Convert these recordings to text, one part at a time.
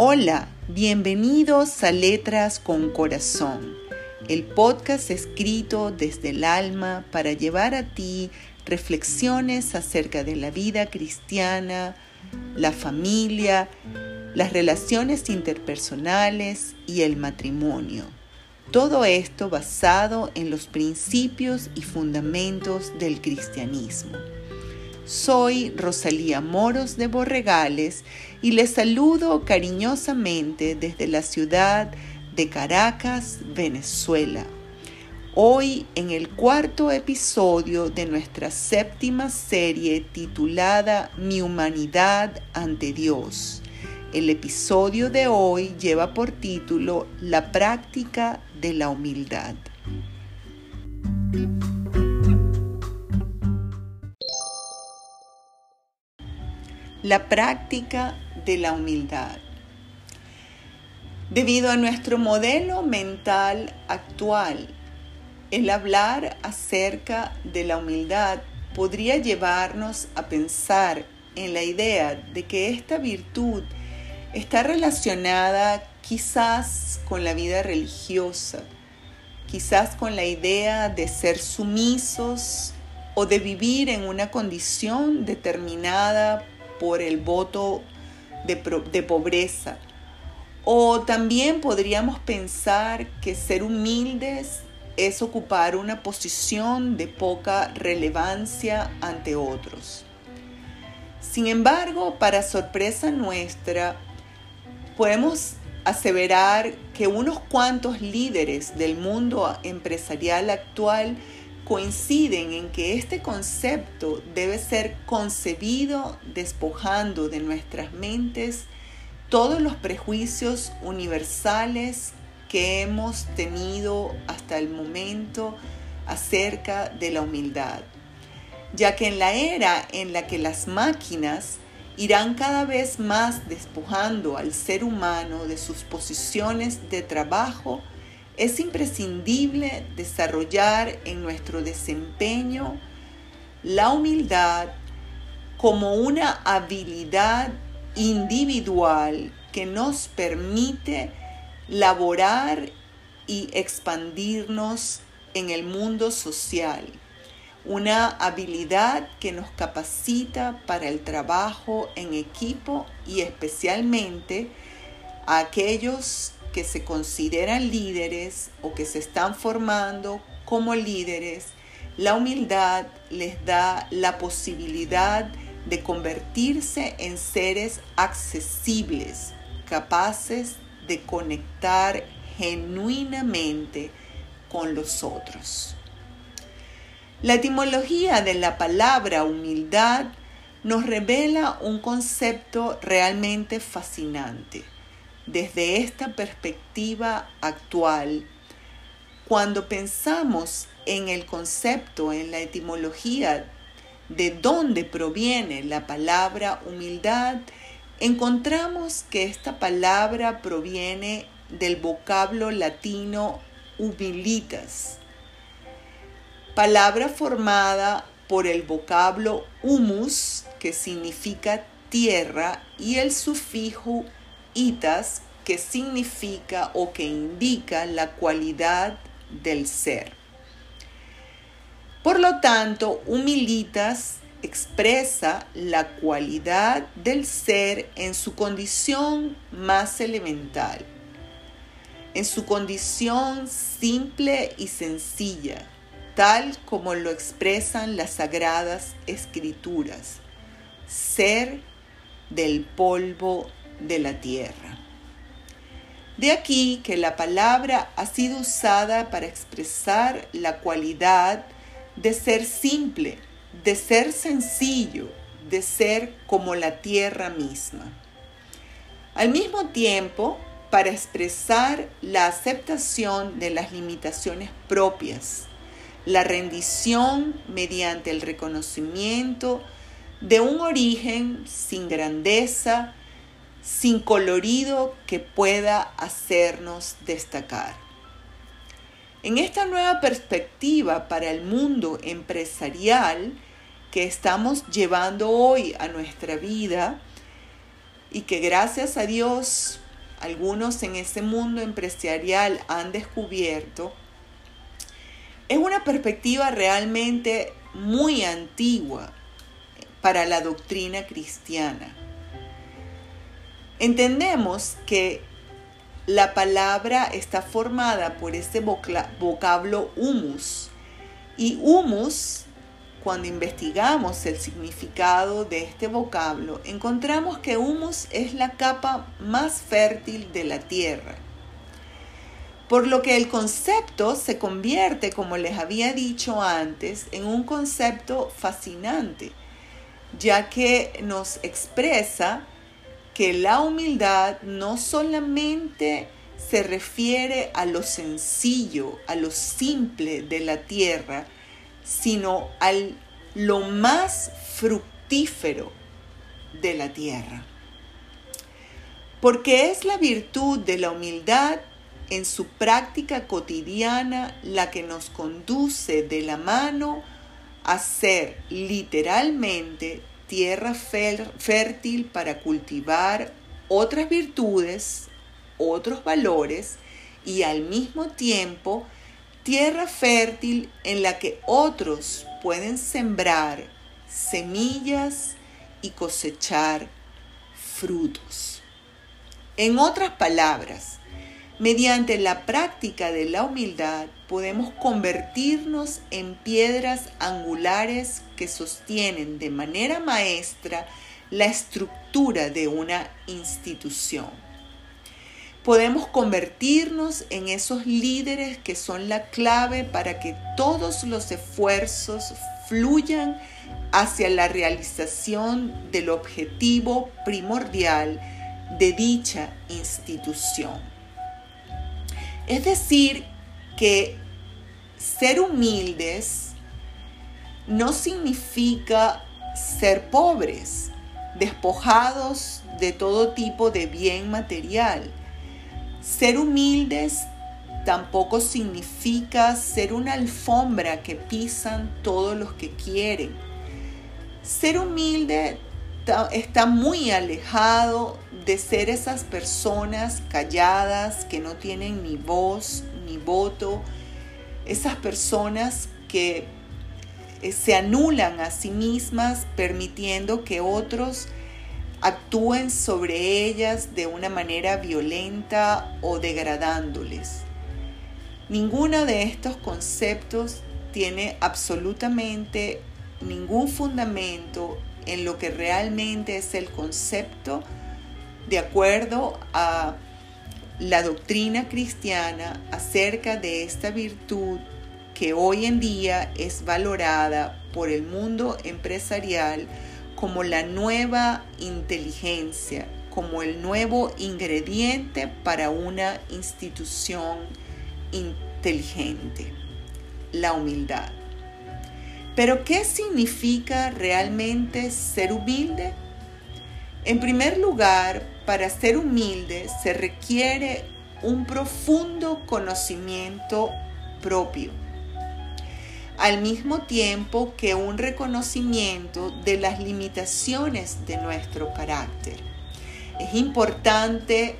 Hola, bienvenidos a Letras con Corazón, el podcast escrito desde el alma para llevar a ti reflexiones acerca de la vida cristiana, la familia, las relaciones interpersonales y el matrimonio. Todo esto basado en los principios y fundamentos del cristianismo. Soy Rosalía Moros de Borregales y les saludo cariñosamente desde la ciudad de Caracas, Venezuela. Hoy en el cuarto episodio de nuestra séptima serie titulada Mi humanidad ante Dios. El episodio de hoy lleva por título La práctica de la humildad. La práctica de la humildad. Debido a nuestro modelo mental actual, el hablar acerca de la humildad podría llevarnos a pensar en la idea de que esta virtud está relacionada quizás con la vida religiosa, quizás con la idea de ser sumisos o de vivir en una condición determinada por el voto de, pobreza. O también podríamos pensar que ser humildes es ocupar una posición de poca relevancia ante otros. Sin embargo, para sorpresa nuestra, podemos aseverar que unos cuantos líderes del mundo empresarial actual coinciden en que este concepto debe ser concebido despojando de nuestras mentes todos los prejuicios universales que hemos tenido hasta el momento acerca de la humildad, ya que en la era en la que las máquinas irán cada vez más despojando al ser humano de sus posiciones de trabajo, es imprescindible desarrollar en nuestro desempeño la humildad como una habilidad individual que nos permite laborar y expandirnos en el mundo social. Una habilidad que nos capacita para el trabajo en equipo y especialmente a aquellos que se consideran líderes o que se están formando como líderes, la humildad les da la posibilidad de convertirse en seres accesibles, capaces de conectar genuinamente con los otros. La etimología de la palabra humildad nos revela un concepto realmente fascinante. Desde esta perspectiva actual, cuando pensamos en el concepto, en la etimología de dónde proviene la palabra humildad, encontramos que esta palabra proviene del vocablo latino humilitas, palabra formada por el vocablo humus, que significa tierra, y el sufijo itas, que significa o que indica la cualidad del ser. Por lo tanto, humilitas expresa la cualidad del ser en su condición más elemental, en su condición simple y sencilla, tal como lo expresan las sagradas escrituras, ser del polvo de la tierra. De aquí que la palabra ha sido usada para expresar la cualidad de ser simple, de ser sencillo, de ser como la tierra misma. Al mismo tiempo, para expresar la aceptación de las limitaciones propias, la rendición mediante el reconocimiento de un origen sin grandeza, sin colorido que pueda hacernos destacar. En esta nueva perspectiva para el mundo empresarial que estamos llevando hoy a nuestra vida y que gracias a Dios algunos en ese mundo empresarial han descubierto, es una perspectiva realmente muy antigua para la doctrina cristiana. Entendemos que la palabra está formada por ese vocablo humus y humus cuando investigamos el significado de este vocablo, encontramos que humus es la capa más fértil de la tierra. Por lo que el concepto se convierte, como les había dicho antes, en un concepto fascinante, ya que nos expresa que la humildad no solamente se refiere a lo sencillo, a lo simple de la tierra, sino a lo más fructífero de la tierra. Porque es la virtud de la humildad en su práctica cotidiana la que nos conduce de la mano a ser literalmente tierra fértil para cultivar otras virtudes, otros valores y al mismo tiempo tierra fértil en la que otros pueden sembrar semillas y cosechar frutos. En otras palabras, mediante la práctica de la humildad podemos convertirnos en piedras angulares que sostienen de manera maestra la estructura de una institución podemos convertirnos en esos líderes que son la clave para que todos los esfuerzos fluyan hacia la realización del objetivo primordial de dicha institución. Es decir, que ser humildes no significa ser pobres, despojados de todo tipo de bien material ser humildes tampoco significa ser una alfombra que pisan todos los que quieren. Ser humilde está muy alejado de ser esas personas calladas que no tienen ni voz ni voto, esas personas que eh, se anulan a sí mismas permitiendo que otros actúen sobre ellas de una manera violenta o degradándoles. Ninguno de estos conceptos tiene absolutamente ningún fundamento en lo que realmente es el concepto de acuerdo a la doctrina cristiana acerca de esta virtud que hoy en día es valorada por el mundo empresarial como la nueva inteligencia, como el nuevo ingrediente para una institución inteligente, la humildad. Pero ¿qué significa realmente ser humilde? En primer lugar, para ser humilde se requiere un profundo conocimiento propio al mismo tiempo que un reconocimiento de las limitaciones de nuestro carácter. Es importante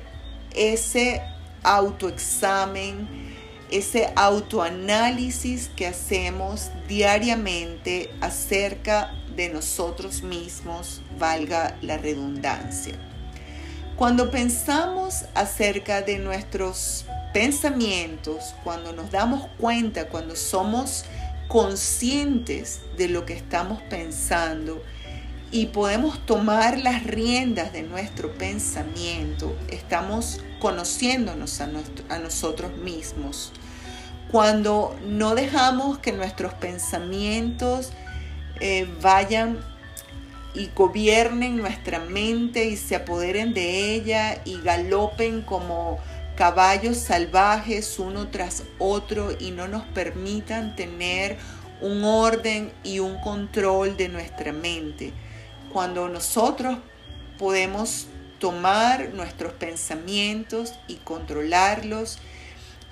ese autoexamen, ese autoanálisis que hacemos diariamente acerca de nosotros mismos, valga la redundancia. Cuando pensamos acerca de nuestros pensamientos, cuando nos damos cuenta, cuando somos conscientes de lo que estamos pensando y podemos tomar las riendas de nuestro pensamiento, estamos conociéndonos a, nosotros mismos. Cuando no dejamos que nuestros pensamientos eh, vayan y gobiernen nuestra mente y se apoderen de ella y galopen como caballos salvajes uno tras otro y no nos permitan tener un orden y un control de nuestra mente. Cuando nosotros podemos tomar nuestros pensamientos y controlarlos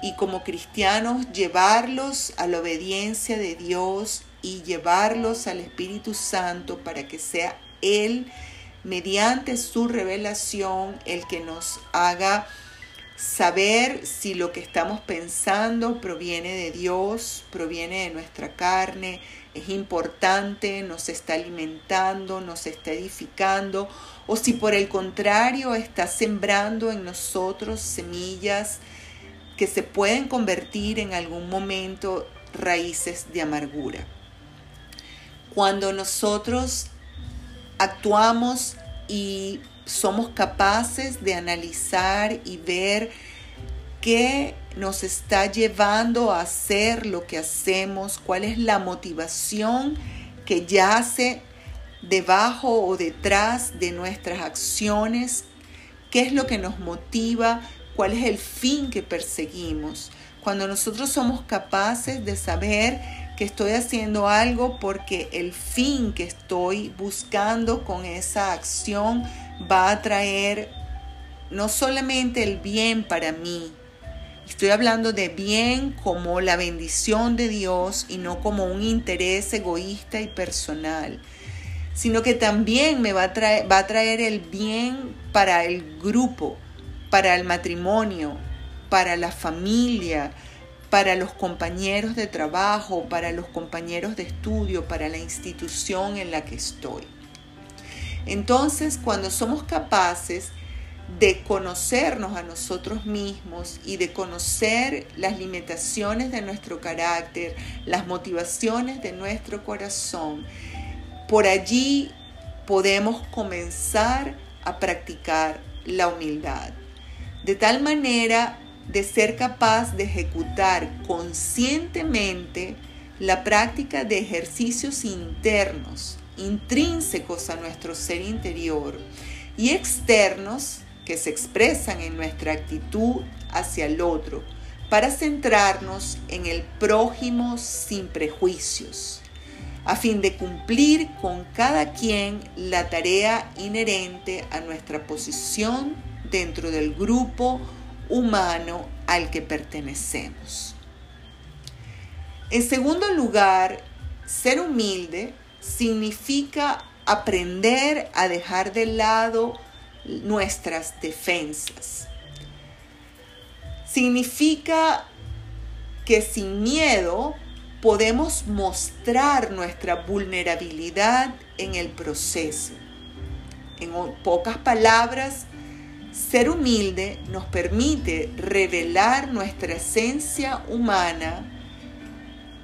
y como cristianos llevarlos a la obediencia de Dios y llevarlos al Espíritu Santo para que sea Él mediante su revelación, el que nos haga saber si lo que estamos pensando proviene de Dios, proviene de nuestra carne, es importante, nos está alimentando, nos está edificando, o si por el contrario está sembrando en nosotros semillas que se pueden convertir en algún momento raíces de amargura. Cuando nosotros actuamos y somos capaces de analizar y ver qué nos está llevando a hacer lo que hacemos, cuál es la motivación que yace debajo o detrás de nuestras acciones, qué es lo que nos motiva, cuál es el fin que perseguimos. Cuando nosotros somos capaces de saber que estoy haciendo algo porque el fin que estoy buscando con esa acción va a traer no solamente el bien para mí, estoy hablando de bien como la bendición de Dios y no como un interés egoísta y personal, sino que también me va a traer, va a traer el bien para el grupo, para el matrimonio, para la familia, para los compañeros de trabajo, para los compañeros de estudio, para la institución en la que estoy. Entonces, cuando somos capaces de conocernos a nosotros mismos y de conocer las limitaciones de nuestro carácter, las motivaciones de nuestro corazón, por allí podemos comenzar a practicar la humildad. De tal manera de ser capaz de ejecutar conscientemente la práctica de ejercicios internos intrínsecos a nuestro ser interior y externos que se expresan en nuestra actitud hacia el otro, para centrarnos en el prójimo sin prejuicios, a fin de cumplir con cada quien la tarea inherente a nuestra posición dentro del grupo humano al que pertenecemos. En segundo lugar, ser humilde significa aprender a dejar de lado nuestras defensas. Significa que sin miedo podemos mostrar nuestra vulnerabilidad en el proceso. En pocas palabras, ser humilde nos permite revelar nuestra esencia humana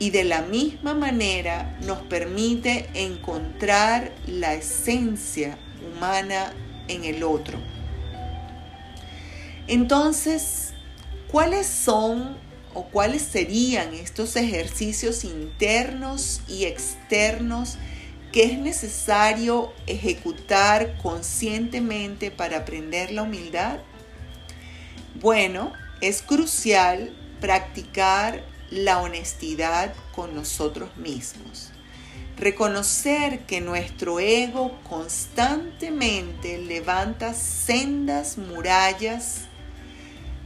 y de la misma manera nos permite encontrar la esencia humana en el otro. Entonces, ¿cuáles son o cuáles serían estos ejercicios internos y externos que es necesario ejecutar conscientemente para aprender la humildad? Bueno, es crucial practicar la honestidad con nosotros mismos. Reconocer que nuestro ego constantemente levanta sendas murallas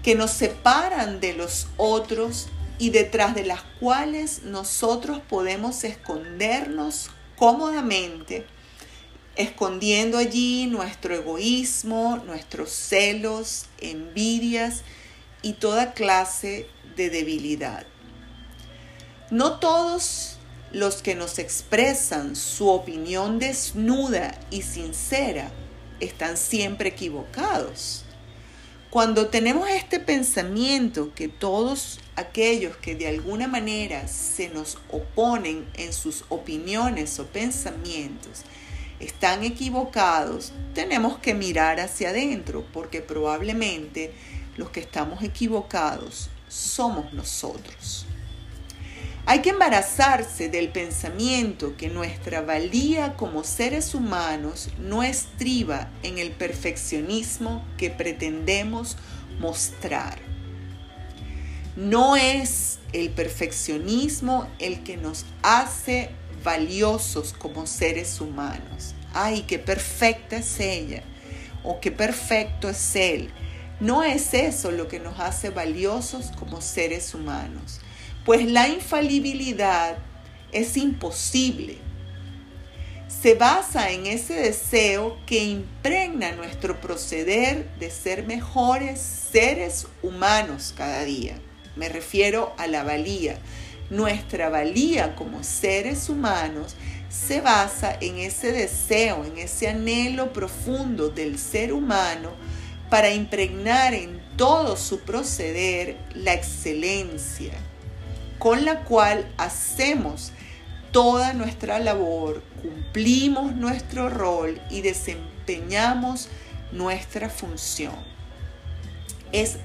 que nos separan de los otros y detrás de las cuales nosotros podemos escondernos cómodamente, escondiendo allí nuestro egoísmo, nuestros celos, envidias y toda clase de debilidad. No todos los que nos expresan su opinión desnuda y sincera están siempre equivocados. Cuando tenemos este pensamiento que todos aquellos que de alguna manera se nos oponen en sus opiniones o pensamientos están equivocados, tenemos que mirar hacia adentro porque probablemente los que estamos equivocados somos nosotros. Hay que embarazarse del pensamiento que nuestra valía como seres humanos no estriba en el perfeccionismo que pretendemos mostrar. No es el perfeccionismo el que nos hace valiosos como seres humanos. Ay, qué perfecta es ella o qué perfecto es él. No es eso lo que nos hace valiosos como seres humanos pues la infalibilidad es imposible. se basa en ese deseo que impregna nuestro proceder de ser mejores seres humanos cada día. Me refiero a la valía. Nuestra valía como seres humanos se basa en ese deseo, en ese anhelo profundo del ser humano para impregnar en todo su proceder la excelencia con la cual hacemos toda nuestra labor, cumplimos nuestro rol y desempeñamos nuestra función. Es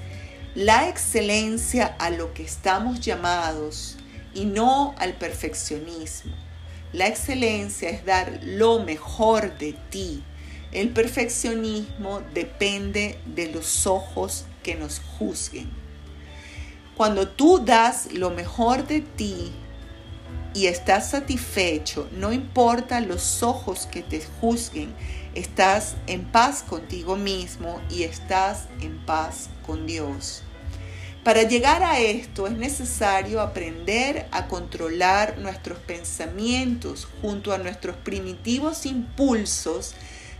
la excelencia a lo que estamos llamados y no al perfeccionismo. La excelencia es dar lo mejor de ti. El perfeccionismo depende de los ojos que nos juzguen. Cuando tú das lo mejor de ti y estás satisfecho, no importa los ojos que te juzguen, estás en paz contigo mismo y estás en paz con Dios. Para llegar a esto es necesario aprender a controlar nuestros pensamientos junto a nuestros primitivos impulsos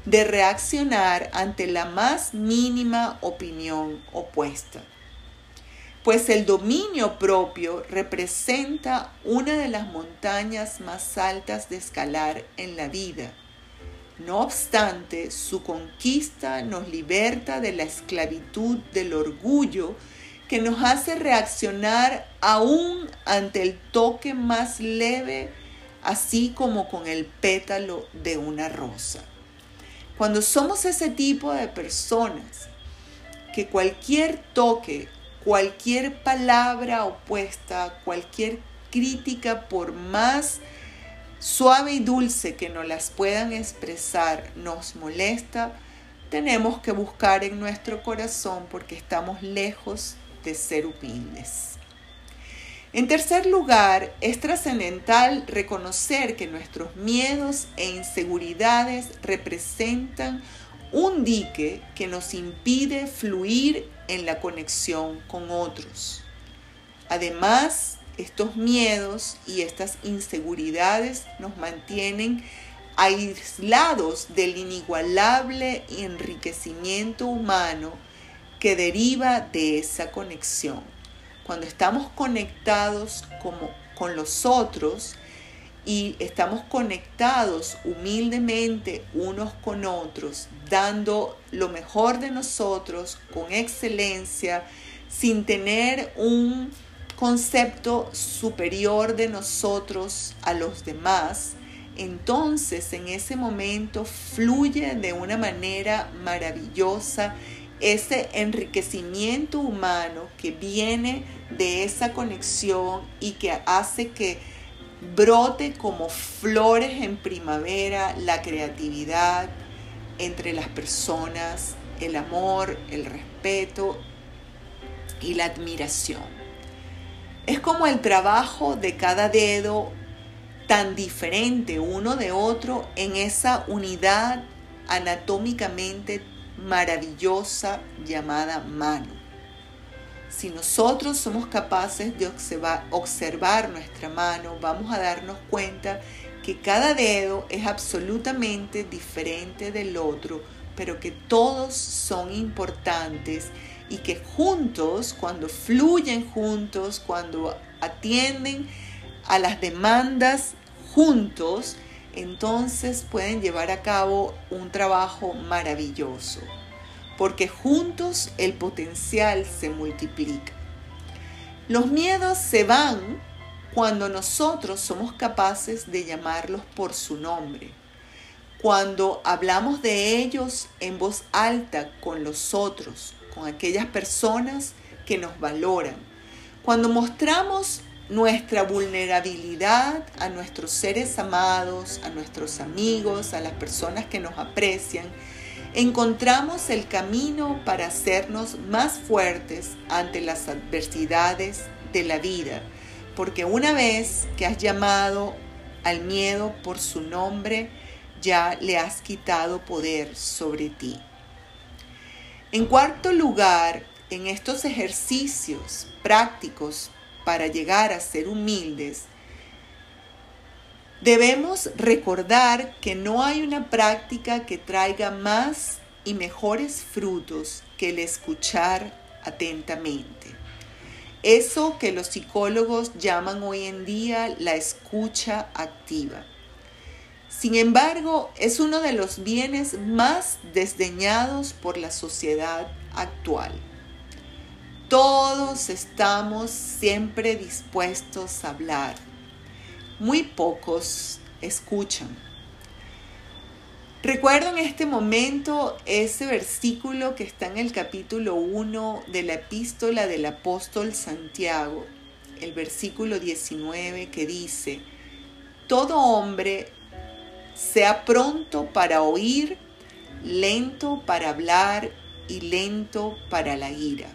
de reaccionar ante la más mínima opinión opuesta. Pues el dominio propio representa una de las montañas más altas de escalar en la vida. No obstante, su conquista nos liberta de la esclavitud del orgullo que nos hace reaccionar aún ante el toque más leve, así como con el pétalo de una rosa. Cuando somos ese tipo de personas que cualquier toque, cualquier palabra opuesta, cualquier crítica, por más suave y dulce que nos las puedan expresar, nos molesta, tenemos que buscar en nuestro corazón porque estamos lejos de ser humildes. En tercer lugar, es trascendental reconocer que nuestros miedos e inseguridades representan un dique que nos impide fluir en la conexión con otros. Además, estos miedos y estas inseguridades nos mantienen aislados del inigualable enriquecimiento humano que deriva de esa conexión. Cuando estamos conectados como, con los otros y estamos conectados humildemente unos con otros, dando lo mejor de nosotros con excelencia, sin tener un concepto superior de nosotros a los demás, entonces en ese momento fluye de una manera maravillosa ese enriquecimiento humano que viene de esa conexión y que hace que brote como flores en primavera la creatividad entre las personas, el amor, el respeto y la admiración. Es como el trabajo de cada dedo tan diferente uno de otro en esa unidad anatómicamente maravillosa llamada mano. Si nosotros somos capaces de observar, nuestra mano, vamos a darnos cuenta que cada dedo es absolutamente diferente del otro, pero que todos son importantes y que juntos, cuando fluyen juntos, cuando atienden a las demandas juntos, entonces pueden llevar a cabo un trabajo maravilloso, porque juntos el potencial se multiplica. Los miedos se van cuando nosotros somos capaces de llamarlos por su nombre, cuando hablamos de ellos en voz alta con los otros, con aquellas personas que nos valoran, cuando mostramos nuestra vulnerabilidad a nuestros seres amados, a nuestros amigos, a las personas que nos aprecian, encontramos el camino para hacernos más fuertes ante las adversidades de la vida, porque una vez que has llamado al miedo por su nombre, ya le has quitado poder sobre ti. En cuarto lugar, en estos ejercicios prácticos para llegar a ser humildes, Debemos recordar que no hay una práctica que traiga más y mejores frutos que el escuchar atentamente. Eso que los psicólogos llaman hoy en día la escucha activa. Sin embargo, es uno de los bienes más desdeñados por la sociedad actual. Todos estamos siempre dispuestos a hablar muy pocos escuchan. Recuerdo en este momento ese versículo que está en el capítulo 1 de la epístola del apóstol Santiago, el versículo 19 que dice, todo hombre sea pronto para oír, lento para hablar y lento para la ira.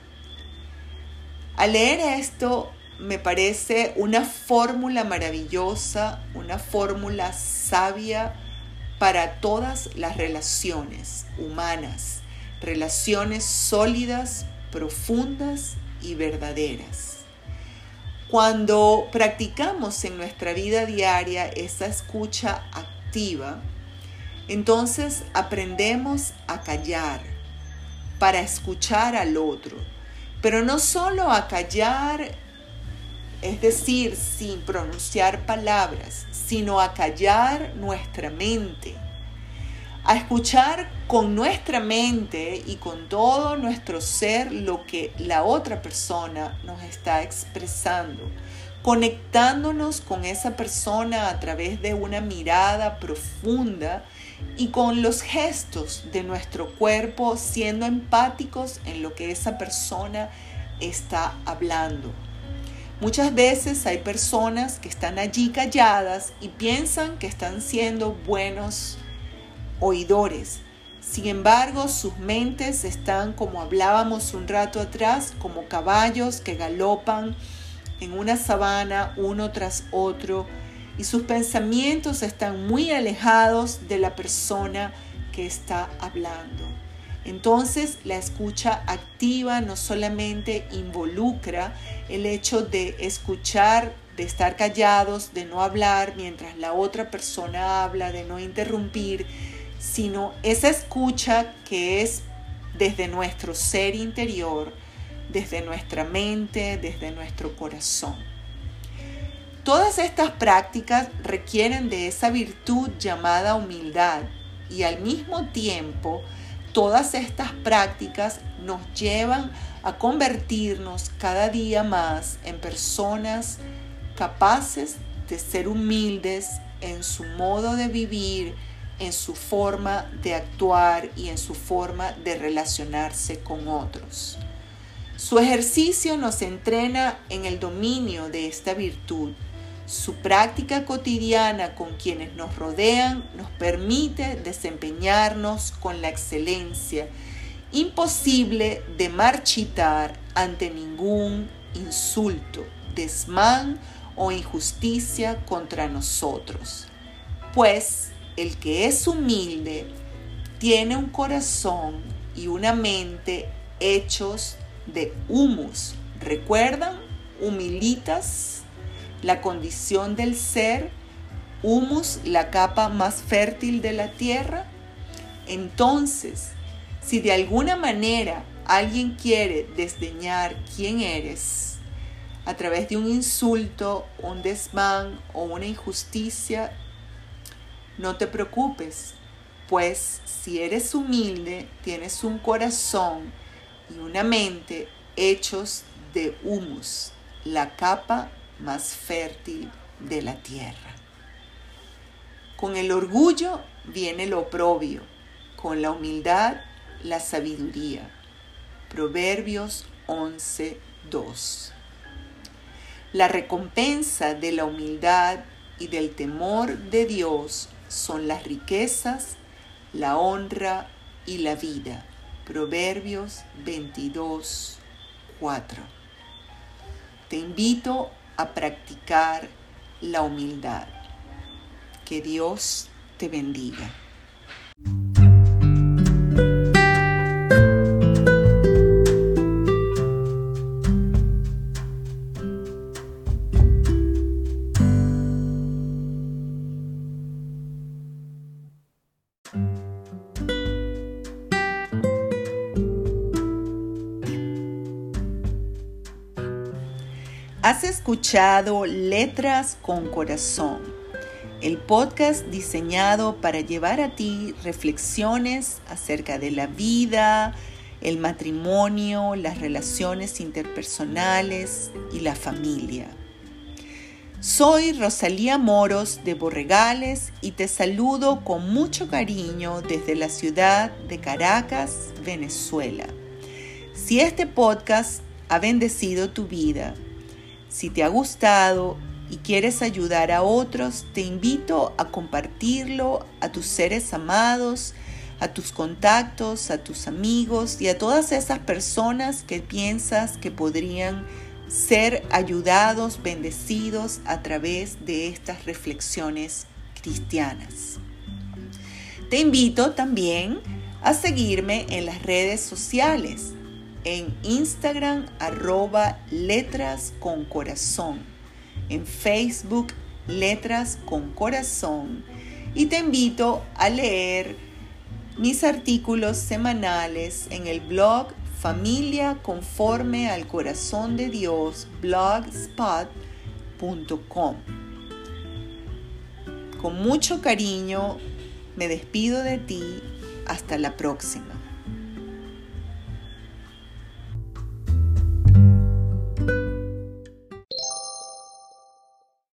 Al leer esto me parece una fórmula maravillosa, una fórmula sabia para todas las relaciones humanas, relaciones sólidas, profundas y verdaderas. Cuando practicamos en nuestra vida diaria esa escucha activa, entonces aprendemos a callar para escuchar al otro, pero no solo a callar es decir, sin pronunciar palabras, sino a callar nuestra mente, a escuchar con nuestra mente y con todo nuestro ser lo que la otra persona nos está expresando, conectándonos con esa persona a través de una mirada profunda y con los gestos de nuestro cuerpo siendo empáticos en lo que esa persona está hablando. Muchas veces hay personas que están allí calladas y piensan que están siendo buenos oidores. Sin embargo, sus mentes están, como hablábamos un rato atrás, como caballos que galopan en una sabana uno tras otro y sus pensamientos están muy alejados de la persona que está hablando. Entonces la escucha activa no solamente involucra el hecho de escuchar, de estar callados, de no hablar mientras la otra persona habla, de no interrumpir, sino esa escucha que es desde nuestro ser interior, desde nuestra mente, desde nuestro corazón. Todas estas prácticas requieren de esa virtud llamada humildad y al mismo tiempo Todas estas prácticas nos llevan a convertirnos cada día más en personas capaces de ser humildes en su modo de vivir, en su forma de actuar y en su forma de relacionarse con otros. Su ejercicio nos entrena en el dominio de esta virtud su práctica cotidiana con quienes nos rodean nos permite desempeñarnos con la excelencia imposible de marchitar ante ningún insulto, desmán o injusticia contra nosotros. Pues el que es humilde tiene un corazón y una mente hechos de humus. ¿Recuerdan? Humilitas la condición del ser, humus, la capa más fértil de la tierra? Entonces, si de alguna manera alguien quiere desdeñar quién eres, a través de un insulto, un desmán o una injusticia, no te preocupes, pues si eres humilde, tienes un corazón y una mente hechos de humus, la capa más fértil de la tierra. Con el orgullo viene lo oprobio, con la humildad la sabiduría. Proverbios 11:2. La recompensa de la humildad y del temor de Dios son las riquezas, la honra y la vida. Proverbios 22:4. Te invito a practicar la humildad. Que Dios te bendiga. Has escuchado Letras con Corazón, el podcast diseñado para llevar a ti reflexiones acerca de la vida, el matrimonio, las relaciones interpersonales y la familia. Soy Rosalía Moros de Borregales y te saludo con mucho cariño desde la ciudad de Caracas, Venezuela. Si este podcast ha bendecido tu vida, si te ha gustado y quieres ayudar a otros, te invito a compartirlo a tus seres amados, a tus contactos, a tus amigos y a todas esas personas que piensas que podrían ser ayudados, bendecidos a través de estas reflexiones cristianas. Te invito también a seguirme en las redes sociales en Instagram arroba letras con corazón, en Facebook letras con corazón y te invito a leer mis artículos semanales en el blog Familia conforme al corazón de Dios blogspot.com. Con mucho cariño me despido de ti. Hasta la próxima.